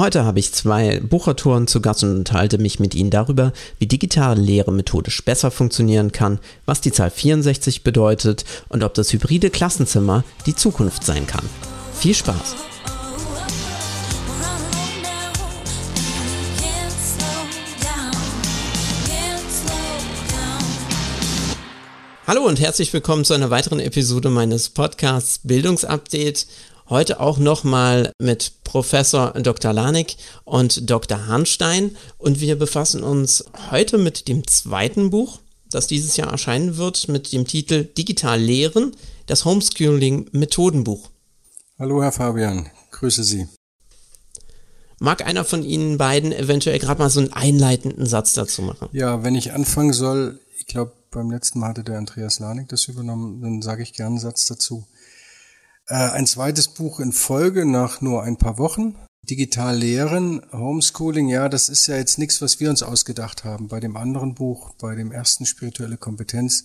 Heute habe ich zwei Buchautoren zu Gast und unterhalte mich mit ihnen darüber, wie digitale Lehre methodisch besser funktionieren kann, was die Zahl 64 bedeutet und ob das hybride Klassenzimmer die Zukunft sein kann. Viel Spaß! Hallo und herzlich willkommen zu einer weiteren Episode meines Podcasts Bildungsupdate. Heute auch nochmal mit Professor Dr. Lanik und Dr. Harnstein und wir befassen uns heute mit dem zweiten Buch, das dieses Jahr erscheinen wird, mit dem Titel Digital Lehren, das Homeschooling Methodenbuch. Hallo Herr Fabian, grüße Sie. Mag einer von Ihnen beiden eventuell gerade mal so einen einleitenden Satz dazu machen? Ja, wenn ich anfangen soll, ich glaube, beim letzten Mal hatte der Andreas Lanik das übernommen, dann sage ich gerne einen Satz dazu. Äh, ein zweites Buch in Folge nach nur ein paar Wochen. Digital lehren, Homeschooling, ja, das ist ja jetzt nichts, was wir uns ausgedacht haben. Bei dem anderen Buch, bei dem ersten spirituelle Kompetenz,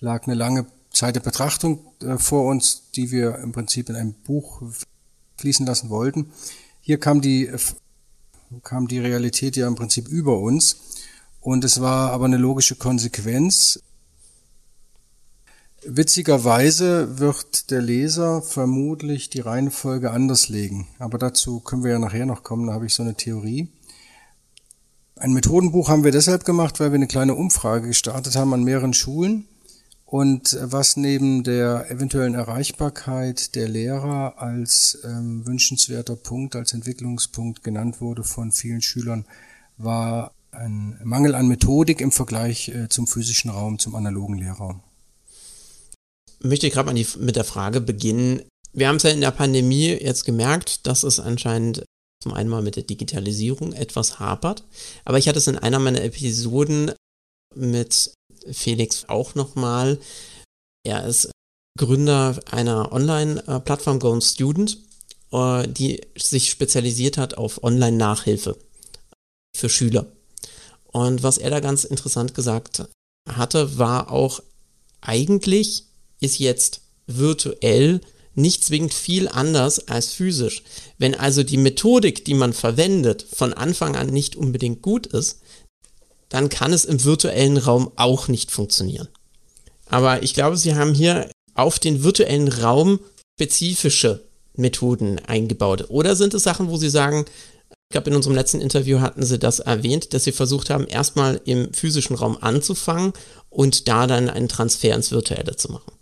lag eine lange Zeit der Betrachtung äh, vor uns, die wir im Prinzip in ein Buch fließen lassen wollten. Hier kam die, äh, kam die Realität ja im Prinzip über uns. Und es war aber eine logische Konsequenz. Witzigerweise wird der Leser vermutlich die Reihenfolge anders legen. Aber dazu können wir ja nachher noch kommen, da habe ich so eine Theorie. Ein Methodenbuch haben wir deshalb gemacht, weil wir eine kleine Umfrage gestartet haben an mehreren Schulen. Und was neben der eventuellen Erreichbarkeit der Lehrer als ähm, wünschenswerter Punkt, als Entwicklungspunkt genannt wurde von vielen Schülern, war ein Mangel an Methodik im Vergleich äh, zum physischen Raum, zum analogen Lehrraum. Möchte ich gerade mal mit der Frage beginnen. Wir haben es ja in der Pandemie jetzt gemerkt, dass es anscheinend zum einen mal mit der Digitalisierung etwas hapert. Aber ich hatte es in einer meiner Episoden mit Felix auch nochmal. Er ist Gründer einer Online-Plattform Go Student, äh, die sich spezialisiert hat auf Online-Nachhilfe für Schüler. Und was er da ganz interessant gesagt hatte, war auch, eigentlich ist jetzt virtuell nicht zwingend viel anders als physisch. Wenn also die Methodik, die man verwendet, von Anfang an nicht unbedingt gut ist, dann kann es im virtuellen Raum auch nicht funktionieren. Aber ich glaube, Sie haben hier auf den virtuellen Raum spezifische Methoden eingebaut. Oder sind es Sachen, wo Sie sagen, ich glaube, in unserem letzten Interview hatten Sie das erwähnt, dass Sie versucht haben, erstmal im physischen Raum anzufangen und da dann einen Transfer ins Virtuelle zu machen.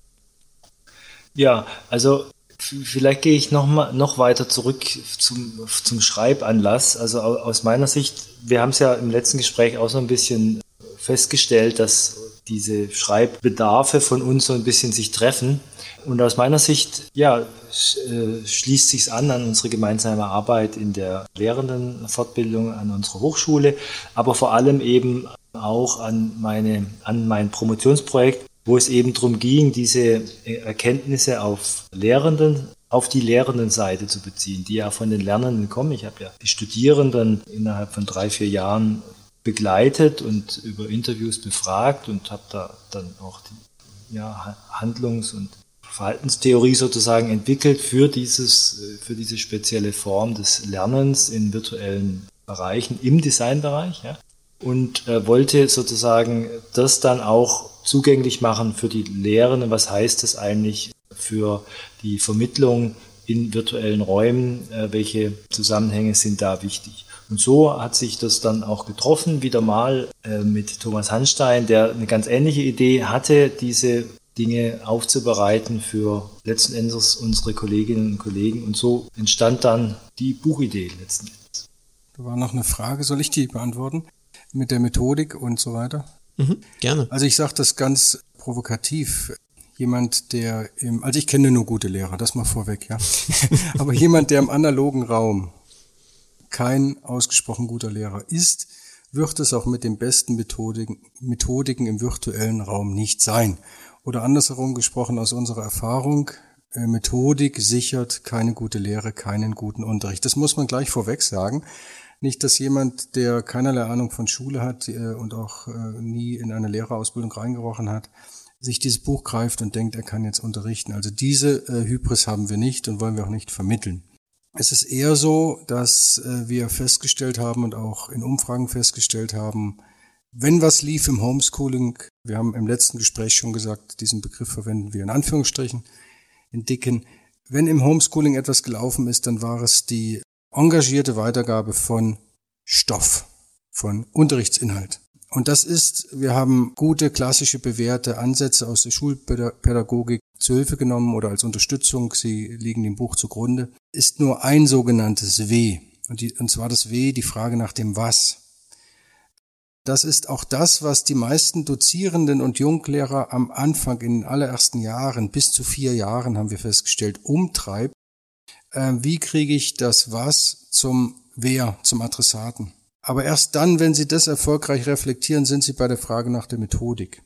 Ja, also vielleicht gehe ich noch, mal, noch weiter zurück zum, zum Schreibanlass. Also aus meiner Sicht, wir haben es ja im letzten Gespräch auch so ein bisschen festgestellt, dass diese Schreibbedarfe von uns so ein bisschen sich treffen. Und aus meiner Sicht, ja, äh, schließt sich an an unsere gemeinsame Arbeit in der Lehrendenfortbildung an unserer Hochschule, aber vor allem eben auch an, meine, an mein Promotionsprojekt, wo es eben darum ging, diese Erkenntnisse auf Lehrenden, auf die Lehrendenseite zu beziehen, die ja von den Lernenden kommen. Ich habe ja die Studierenden innerhalb von drei, vier Jahren begleitet und über Interviews befragt und habe da dann auch die ja, Handlungs- und Verhaltenstheorie sozusagen entwickelt für dieses, für diese spezielle Form des Lernens in virtuellen Bereichen im Designbereich. Ja? Und äh, wollte sozusagen das dann auch zugänglich machen für die Lehrenden. Was heißt das eigentlich für die Vermittlung in virtuellen Räumen? Äh, welche Zusammenhänge sind da wichtig? Und so hat sich das dann auch getroffen, wieder mal äh, mit Thomas Hanstein, der eine ganz ähnliche Idee hatte, diese Dinge aufzubereiten für letzten Endes unsere Kolleginnen und Kollegen. Und so entstand dann die Buchidee letzten Endes. Da war noch eine Frage, soll ich die beantworten? Mit der Methodik und so weiter? Mhm, gerne. Also ich sage das ganz provokativ. Jemand, der im, also ich kenne nur gute Lehrer, das mal vorweg, ja. Aber jemand, der im analogen Raum kein ausgesprochen guter Lehrer ist, wird es auch mit den besten Methodiken, Methodiken im virtuellen Raum nicht sein. Oder andersherum gesprochen aus unserer Erfahrung, äh, Methodik sichert keine gute Lehre, keinen guten Unterricht. Das muss man gleich vorweg sagen. Nicht, dass jemand, der keinerlei Ahnung von Schule hat äh, und auch äh, nie in eine Lehrerausbildung reingerochen hat, sich dieses Buch greift und denkt, er kann jetzt unterrichten. Also diese Hybris haben wir nicht und wollen wir auch nicht vermitteln. Es ist eher so, dass äh, wir festgestellt haben und auch in Umfragen festgestellt haben, wenn was lief im Homeschooling, wir haben im letzten Gespräch schon gesagt, diesen Begriff verwenden wir in Anführungsstrichen, in dicken, wenn im Homeschooling etwas gelaufen ist, dann war es die engagierte Weitergabe von Stoff, von Unterrichtsinhalt. Und das ist, wir haben gute, klassische, bewährte Ansätze aus der Schulpädagogik zu Hilfe genommen oder als Unterstützung, sie liegen dem Buch zugrunde, ist nur ein sogenanntes W. Und, die, und zwar das W, die Frage nach dem Was. Das ist auch das, was die meisten Dozierenden und Junglehrer am Anfang in den allerersten Jahren, bis zu vier Jahren haben wir festgestellt, umtreibt. Äh, wie kriege ich das Was zum Wer, zum Adressaten? Aber erst dann, wenn Sie das erfolgreich reflektieren, sind Sie bei der Frage nach der Methodik.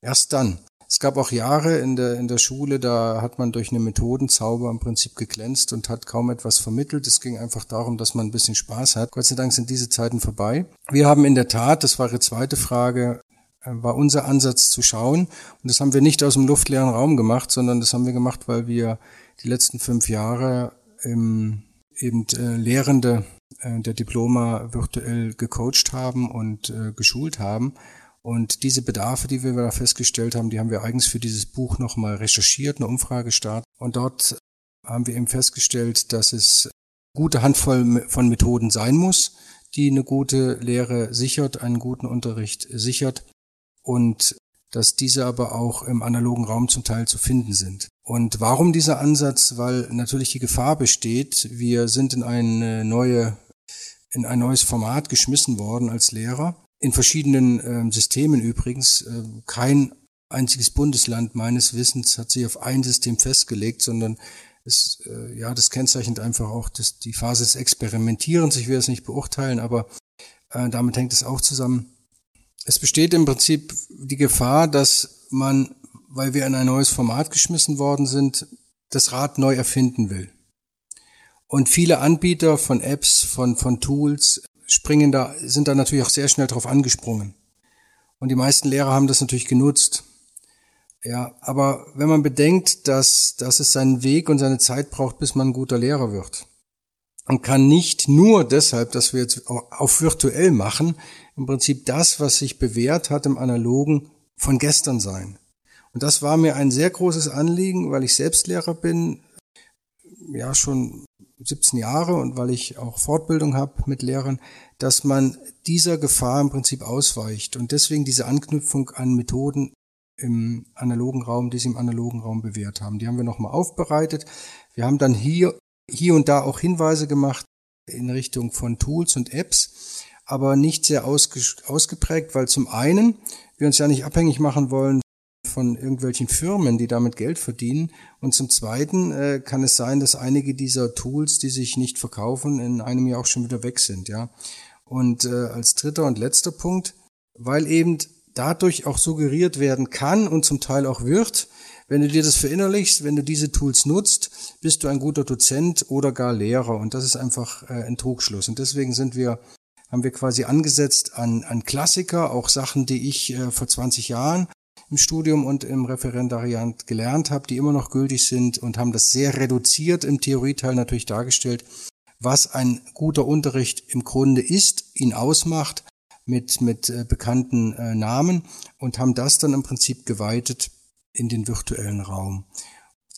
Erst dann. Es gab auch Jahre in der, in der Schule, da hat man durch eine Methodenzauber im Prinzip geglänzt und hat kaum etwas vermittelt. Es ging einfach darum, dass man ein bisschen Spaß hat. Gott sei Dank sind diese Zeiten vorbei. Wir haben in der Tat, das war Ihre zweite Frage, äh, war unser Ansatz zu schauen. Und das haben wir nicht aus dem luftleeren Raum gemacht, sondern das haben wir gemacht, weil wir die letzten fünf Jahre im, eben äh, Lehrende äh, der Diploma virtuell gecoacht haben und äh, geschult haben. Und diese Bedarfe, die wir da festgestellt haben, die haben wir eigens für dieses Buch nochmal recherchiert, eine Umfrage gestartet. Und dort haben wir eben festgestellt, dass es gute Handvoll von Methoden sein muss, die eine gute Lehre sichert, einen guten Unterricht sichert und dass diese aber auch im analogen Raum zum Teil zu finden sind. Und warum dieser Ansatz? Weil natürlich die Gefahr besteht, wir sind in eine neue, in ein neues Format geschmissen worden als Lehrer. In verschiedenen äh, Systemen übrigens. Äh, kein einziges Bundesland meines Wissens hat sich auf ein System festgelegt, sondern es, äh, ja, das kennzeichnet einfach auch das, die Phase des Experimentierens. Ich will es nicht beurteilen, aber äh, damit hängt es auch zusammen. Es besteht im Prinzip die Gefahr, dass man weil wir in ein neues Format geschmissen worden sind, das Rad neu erfinden will. Und viele Anbieter von Apps, von, von Tools springen da, sind da natürlich auch sehr schnell drauf angesprungen. Und die meisten Lehrer haben das natürlich genutzt. Ja, aber wenn man bedenkt, dass, dass es seinen Weg und seine Zeit braucht, bis man ein guter Lehrer wird, und kann nicht nur deshalb, dass wir jetzt auf virtuell machen, im Prinzip das, was sich bewährt hat im Analogen, von gestern sein. Und das war mir ein sehr großes Anliegen, weil ich selbst Lehrer bin, ja schon 17 Jahre und weil ich auch Fortbildung habe mit Lehrern, dass man dieser Gefahr im Prinzip ausweicht und deswegen diese Anknüpfung an Methoden im analogen Raum, die sie im analogen Raum bewährt haben. Die haben wir nochmal aufbereitet. Wir haben dann hier, hier und da auch Hinweise gemacht in Richtung von Tools und Apps, aber nicht sehr ausgeprägt, weil zum einen wir uns ja nicht abhängig machen wollen von irgendwelchen Firmen, die damit Geld verdienen. Und zum Zweiten äh, kann es sein, dass einige dieser Tools, die sich nicht verkaufen, in einem Jahr auch schon wieder weg sind. Ja. Und äh, als dritter und letzter Punkt, weil eben dadurch auch suggeriert werden kann und zum Teil auch wird, wenn du dir das verinnerlichst, wenn du diese Tools nutzt, bist du ein guter Dozent oder gar Lehrer. Und das ist einfach äh, ein Trugschluss. Und deswegen sind wir haben wir quasi angesetzt an, an Klassiker, auch Sachen, die ich äh, vor 20 Jahren im Studium und im Referendariat gelernt habe, die immer noch gültig sind und haben das sehr reduziert im Theorieteil natürlich dargestellt, was ein guter Unterricht im Grunde ist, ihn ausmacht mit, mit äh, bekannten äh, Namen und haben das dann im Prinzip geweitet in den virtuellen Raum.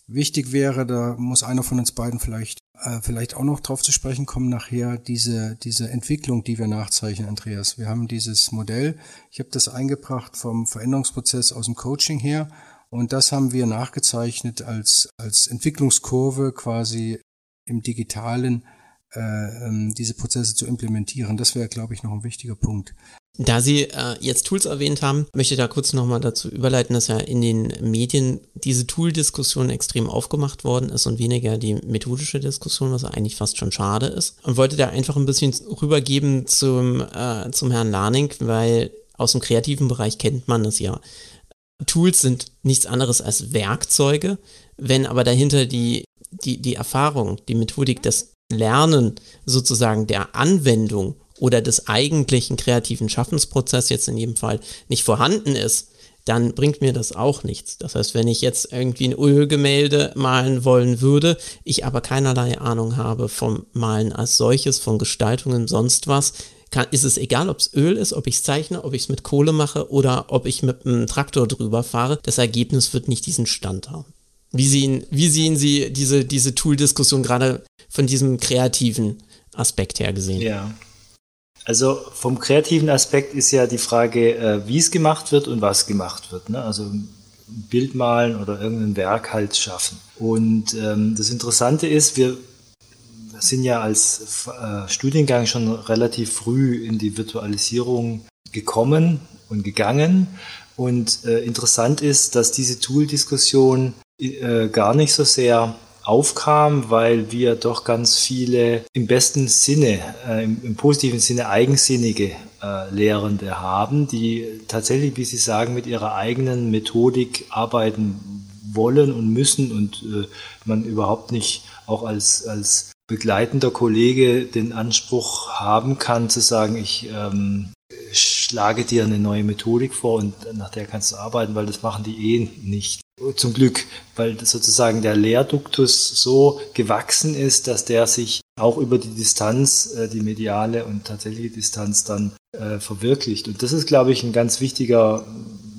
Wichtig wäre, da muss einer von uns beiden vielleicht äh, vielleicht auch noch drauf zu sprechen kommen nachher, diese, diese Entwicklung, die wir nachzeichnen, Andreas. Wir haben dieses Modell, ich habe das eingebracht vom Veränderungsprozess aus dem Coaching her und das haben wir nachgezeichnet als, als Entwicklungskurve quasi im digitalen äh, ähm, diese Prozesse zu implementieren. Das wäre, glaube ich, noch ein wichtiger Punkt. Da Sie äh, jetzt Tools erwähnt haben, möchte ich da kurz nochmal dazu überleiten, dass ja in den Medien diese Tool-Diskussion extrem aufgemacht worden ist und weniger die methodische Diskussion, was eigentlich fast schon schade ist. Und wollte da einfach ein bisschen rübergeben zum, äh, zum Herrn Larning, weil aus dem kreativen Bereich kennt man es ja. Tools sind nichts anderes als Werkzeuge, wenn aber dahinter die, die, die Erfahrung, die Methodik, das Lernen sozusagen der Anwendung oder des eigentlichen kreativen Schaffensprozesses jetzt in jedem Fall nicht vorhanden ist, dann bringt mir das auch nichts. Das heißt, wenn ich jetzt irgendwie ein Ölgemälde malen wollen würde, ich aber keinerlei Ahnung habe vom Malen als solches, von Gestaltungen, sonst was, kann, ist es egal, ob es Öl ist, ob ich es zeichne, ob ich es mit Kohle mache oder ob ich mit einem Traktor drüber fahre. Das Ergebnis wird nicht diesen Stand haben. Wie sehen, wie sehen Sie diese, diese Tool-Diskussion gerade von diesem kreativen Aspekt her gesehen? Ja. Also vom kreativen Aspekt ist ja die Frage, äh, wie es gemacht wird und was gemacht wird. Ne? Also ein Bild malen oder irgendein Werk halt schaffen. Und ähm, das Interessante ist, wir sind ja als äh, Studiengang schon relativ früh in die Virtualisierung gekommen und gegangen. Und äh, interessant ist, dass diese Tool-Diskussion äh, gar nicht so sehr aufkam, weil wir doch ganz viele im besten Sinne, äh, im, im, positiven Sinne eigensinnige äh, Lehrende haben, die tatsächlich, wie Sie sagen, mit ihrer eigenen Methodik arbeiten wollen und müssen und äh, man überhaupt nicht auch als, als begleitender Kollege den Anspruch haben kann, zu sagen, ich ähm, schlage dir eine neue Methodik vor und nach der kannst du arbeiten, weil das machen die eh nicht. Zum Glück, weil sozusagen der Leerduktus so gewachsen ist, dass der sich auch über die Distanz, äh, die mediale und tatsächliche Distanz dann äh, verwirklicht. Und das ist, glaube ich, ein ganz wichtiger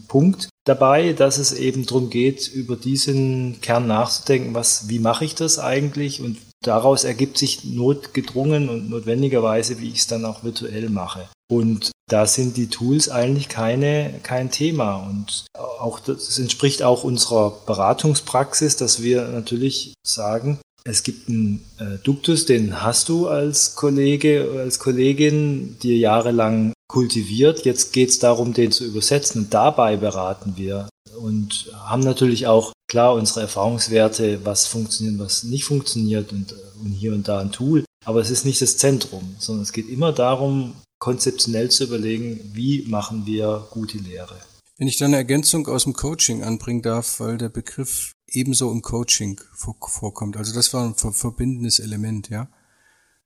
Punkt dabei, dass es eben darum geht, über diesen Kern nachzudenken, was, wie mache ich das eigentlich und daraus ergibt sich notgedrungen und notwendigerweise, wie ich es dann auch virtuell mache. Und da sind die Tools eigentlich keine, kein Thema. Und auch das entspricht auch unserer Beratungspraxis, dass wir natürlich sagen, es gibt einen äh, Duktus, den hast du als Kollege, als Kollegin dir jahrelang kultiviert. Jetzt geht es darum, den zu übersetzen und dabei beraten wir und haben natürlich auch klar unsere Erfahrungswerte, was funktioniert, was nicht funktioniert und, und hier und da ein Tool. Aber es ist nicht das Zentrum, sondern es geht immer darum, konzeptionell zu überlegen, wie machen wir gute Lehre. Wenn ich da eine Ergänzung aus dem Coaching anbringen darf, weil der Begriff ebenso im Coaching vorkommt. Also das war ein verbindendes Element, ja.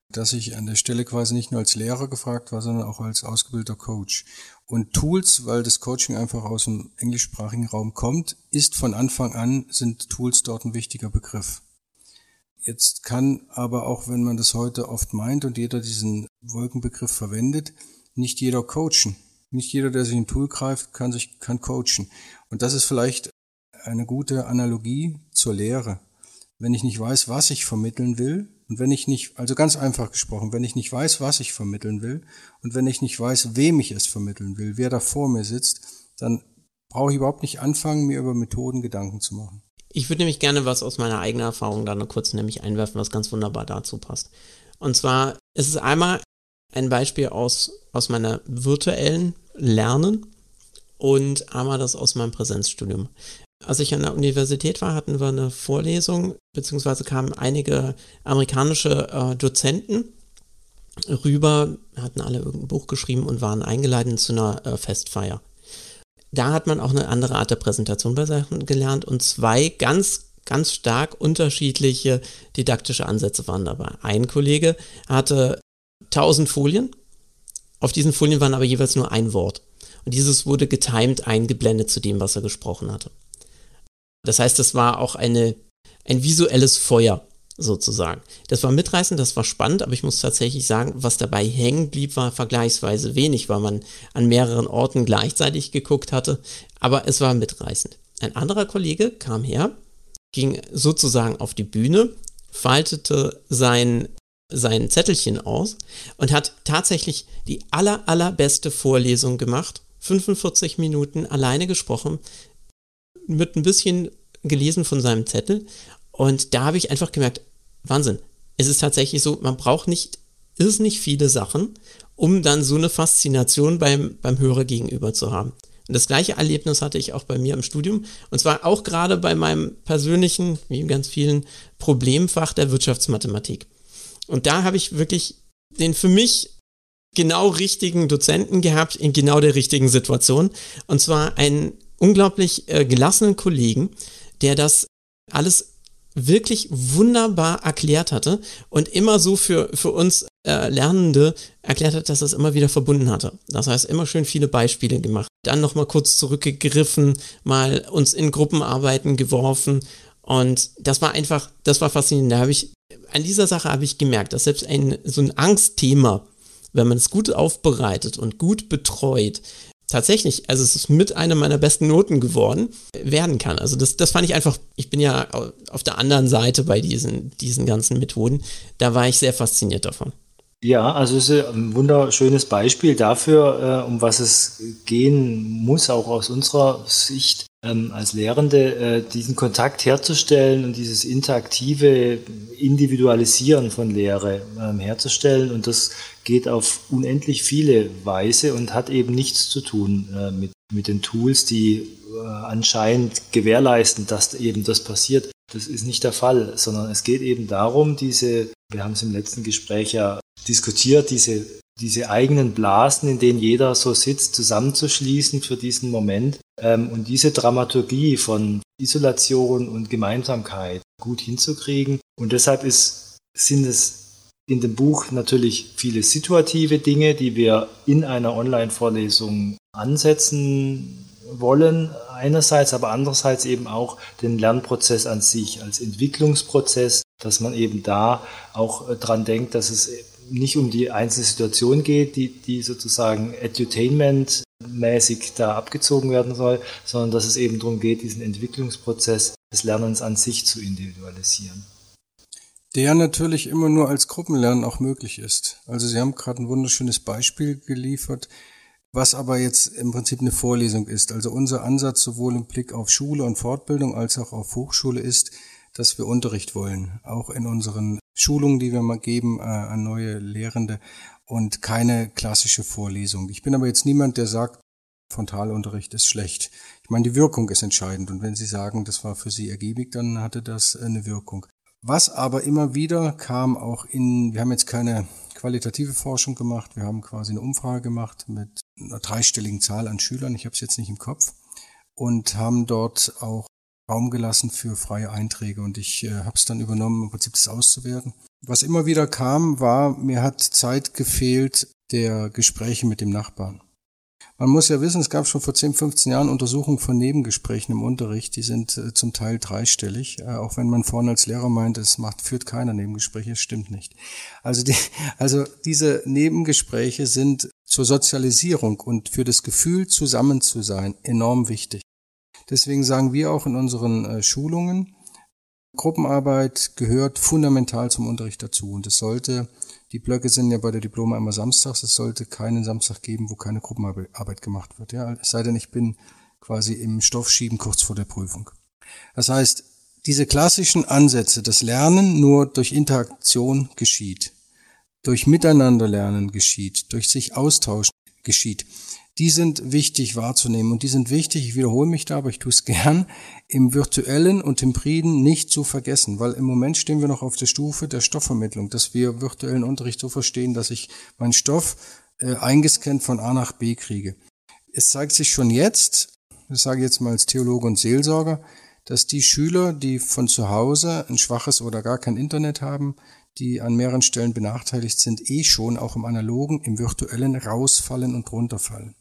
Dass ich an der Stelle quasi nicht nur als Lehrer gefragt war, sondern auch als ausgebildeter Coach. Und Tools, weil das Coaching einfach aus dem englischsprachigen Raum kommt, ist von Anfang an, sind Tools dort ein wichtiger Begriff. Jetzt kann aber auch, wenn man das heute oft meint und jeder diesen Wolkenbegriff verwendet, nicht jeder coachen. Nicht jeder, der sich ein Tool greift, kann sich, kann coachen. Und das ist vielleicht eine gute Analogie zur Lehre. Wenn ich nicht weiß, was ich vermitteln will, und wenn ich nicht, also ganz einfach gesprochen, wenn ich nicht weiß, was ich vermitteln will, und wenn ich nicht weiß, wem ich es vermitteln will, wer da vor mir sitzt, dann brauche ich überhaupt nicht anfangen, mir über Methoden Gedanken zu machen. Ich würde nämlich gerne was aus meiner eigenen Erfahrung da noch kurz nämlich einwerfen, was ganz wunderbar dazu passt. Und zwar ist es einmal ein Beispiel aus, aus meiner virtuellen Lernen und einmal das aus meinem Präsenzstudium. Als ich an der Universität war, hatten wir eine Vorlesung, beziehungsweise kamen einige amerikanische äh, Dozenten rüber, hatten alle irgendein Buch geschrieben und waren eingeladen zu einer äh, Festfeier da hat man auch eine andere Art der Präsentation bei Sachen gelernt und zwei ganz ganz stark unterschiedliche didaktische Ansätze waren dabei. Ein Kollege hatte 1000 Folien, auf diesen Folien waren aber jeweils nur ein Wort. Und dieses wurde getimed eingeblendet zu dem, was er gesprochen hatte. Das heißt, es war auch eine, ein visuelles Feuer sozusagen. Das war mitreißend, das war spannend, aber ich muss tatsächlich sagen, was dabei hängen blieb, war vergleichsweise wenig, weil man an mehreren Orten gleichzeitig geguckt hatte, aber es war mitreißend. Ein anderer Kollege kam her, ging sozusagen auf die Bühne, faltete sein, sein Zettelchen aus und hat tatsächlich die aller, allerbeste Vorlesung gemacht. 45 Minuten alleine gesprochen, mit ein bisschen gelesen von seinem Zettel und da habe ich einfach gemerkt, Wahnsinn. Es ist tatsächlich so, man braucht nicht irrsinnig viele Sachen, um dann so eine Faszination beim, beim Hörer gegenüber zu haben. Und das gleiche Erlebnis hatte ich auch bei mir im Studium. Und zwar auch gerade bei meinem persönlichen, wie ganz vielen, Problemfach der Wirtschaftsmathematik. Und da habe ich wirklich den für mich genau richtigen Dozenten gehabt in genau der richtigen Situation. Und zwar einen unglaublich äh, gelassenen Kollegen, der das alles wirklich wunderbar erklärt hatte und immer so für, für uns äh, Lernende erklärt hat, dass er es immer wieder verbunden hatte. Das heißt, immer schön viele Beispiele gemacht. dann nochmal kurz zurückgegriffen, mal uns in Gruppenarbeiten geworfen. Und das war einfach, das war faszinierend. Da habe ich, an dieser Sache habe ich gemerkt, dass selbst ein, so ein Angstthema, wenn man es gut aufbereitet und gut betreut, tatsächlich, also es ist mit einer meiner besten Noten geworden, werden kann. Also das, das fand ich einfach, ich bin ja auf der anderen Seite bei diesen, diesen ganzen Methoden, da war ich sehr fasziniert davon. Ja, also es ist ein wunderschönes Beispiel dafür, äh, um was es gehen muss, auch aus unserer Sicht ähm, als Lehrende, äh, diesen Kontakt herzustellen und dieses interaktive Individualisieren von Lehre ähm, herzustellen. Und das geht auf unendlich viele Weise und hat eben nichts zu tun äh, mit, mit den Tools, die anscheinend gewährleisten, dass eben das passiert. Das ist nicht der Fall, sondern es geht eben darum, diese, wir haben es im letzten Gespräch ja diskutiert, diese, diese eigenen Blasen, in denen jeder so sitzt, zusammenzuschließen für diesen Moment ähm, und diese Dramaturgie von Isolation und Gemeinsamkeit gut hinzukriegen. Und deshalb ist, sind es in dem Buch natürlich viele situative Dinge, die wir in einer Online-Vorlesung ansetzen wollen, einerseits, aber andererseits eben auch den Lernprozess an sich als Entwicklungsprozess, dass man eben da auch äh, dran denkt, dass es nicht um die einzelne Situation geht, die, die sozusagen Edutainment-mäßig da abgezogen werden soll, sondern dass es eben darum geht, diesen Entwicklungsprozess des Lernens an sich zu individualisieren. Der natürlich immer nur als Gruppenlernen auch möglich ist. Also Sie haben gerade ein wunderschönes Beispiel geliefert, was aber jetzt im Prinzip eine Vorlesung ist. Also unser Ansatz sowohl im Blick auf Schule und Fortbildung als auch auf Hochschule ist, dass wir Unterricht wollen, auch in unseren Schulungen, die wir mal geben äh, an neue Lehrende und keine klassische Vorlesung. Ich bin aber jetzt niemand, der sagt, Frontalunterricht ist schlecht. Ich meine, die Wirkung ist entscheidend und wenn Sie sagen, das war für Sie ergiebig, dann hatte das eine Wirkung. Was aber immer wieder kam auch in, wir haben jetzt keine qualitative Forschung gemacht, wir haben quasi eine Umfrage gemacht mit einer dreistelligen Zahl an Schülern, ich habe es jetzt nicht im Kopf, und haben dort auch Raum gelassen für freie Einträge und ich äh, habe es dann übernommen, im Prinzip das auszuwerten. Was immer wieder kam, war, mir hat Zeit gefehlt der Gespräche mit dem Nachbarn. Man muss ja wissen, es gab schon vor 10, 15 Jahren Untersuchungen von Nebengesprächen im Unterricht, die sind äh, zum Teil dreistellig, äh, auch wenn man vorne als Lehrer meint, es macht, führt keiner Nebengespräche, stimmt nicht. Also, die, also diese Nebengespräche sind zur Sozialisierung und für das Gefühl, zusammen zu sein, enorm wichtig. Deswegen sagen wir auch in unseren äh, Schulungen, Gruppenarbeit gehört fundamental zum Unterricht dazu und es sollte, die Blöcke sind ja bei der Diploma immer samstags, es sollte keinen Samstag geben, wo keine Gruppenarbeit gemacht wird. Ja, es sei denn, ich bin quasi im Stoffschieben kurz vor der Prüfung. Das heißt, diese klassischen Ansätze, das Lernen nur durch Interaktion geschieht, durch Miteinanderlernen geschieht, durch sich austauschen geschieht, die sind wichtig wahrzunehmen und die sind wichtig, ich wiederhole mich da, aber ich tue es gern, im virtuellen und hybriden nicht zu vergessen, weil im Moment stehen wir noch auf der Stufe der Stoffvermittlung, dass wir virtuellen Unterricht so verstehen, dass ich meinen Stoff äh, eingescannt von A nach B kriege. Es zeigt sich schon jetzt, das sage ich jetzt mal als Theologe und Seelsorger, dass die Schüler, die von zu Hause ein schwaches oder gar kein Internet haben, die an mehreren Stellen benachteiligt sind, eh schon auch im analogen, im virtuellen rausfallen und runterfallen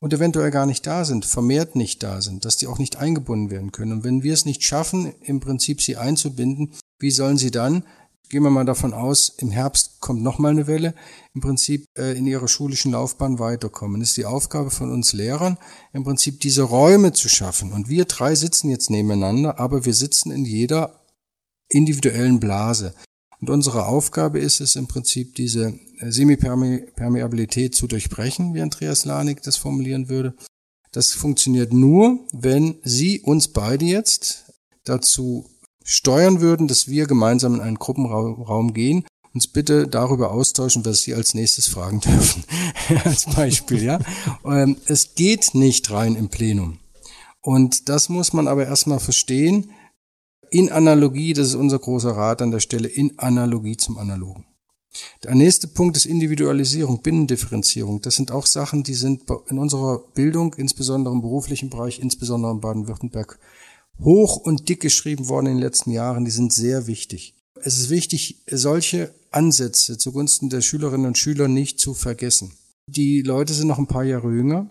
und eventuell gar nicht da sind, vermehrt nicht da sind, dass die auch nicht eingebunden werden können. Und wenn wir es nicht schaffen, im Prinzip sie einzubinden, wie sollen sie dann, gehen wir mal davon aus, im Herbst kommt nochmal eine Welle, im Prinzip äh, in ihrer schulischen Laufbahn weiterkommen. Das ist die Aufgabe von uns Lehrern, im Prinzip diese Räume zu schaffen. Und wir drei sitzen jetzt nebeneinander, aber wir sitzen in jeder individuellen Blase. Und unsere Aufgabe ist es im Prinzip, diese Semipermeabilität zu durchbrechen, wie Andreas Lanik das formulieren würde. Das funktioniert nur, wenn Sie uns beide jetzt dazu steuern würden, dass wir gemeinsam in einen Gruppenraum gehen, uns bitte darüber austauschen, was Sie als nächstes fragen dürfen. als Beispiel, ja. Ähm, es geht nicht rein im Plenum. Und das muss man aber erstmal verstehen, in Analogie, das ist unser großer Rat an der Stelle, in Analogie zum Analogen. Der nächste Punkt ist Individualisierung, Binnendifferenzierung. Das sind auch Sachen, die sind in unserer Bildung, insbesondere im beruflichen Bereich, insbesondere in Baden-Württemberg, hoch und dick geschrieben worden in den letzten Jahren. Die sind sehr wichtig. Es ist wichtig, solche Ansätze zugunsten der Schülerinnen und Schüler nicht zu vergessen. Die Leute sind noch ein paar Jahre jünger.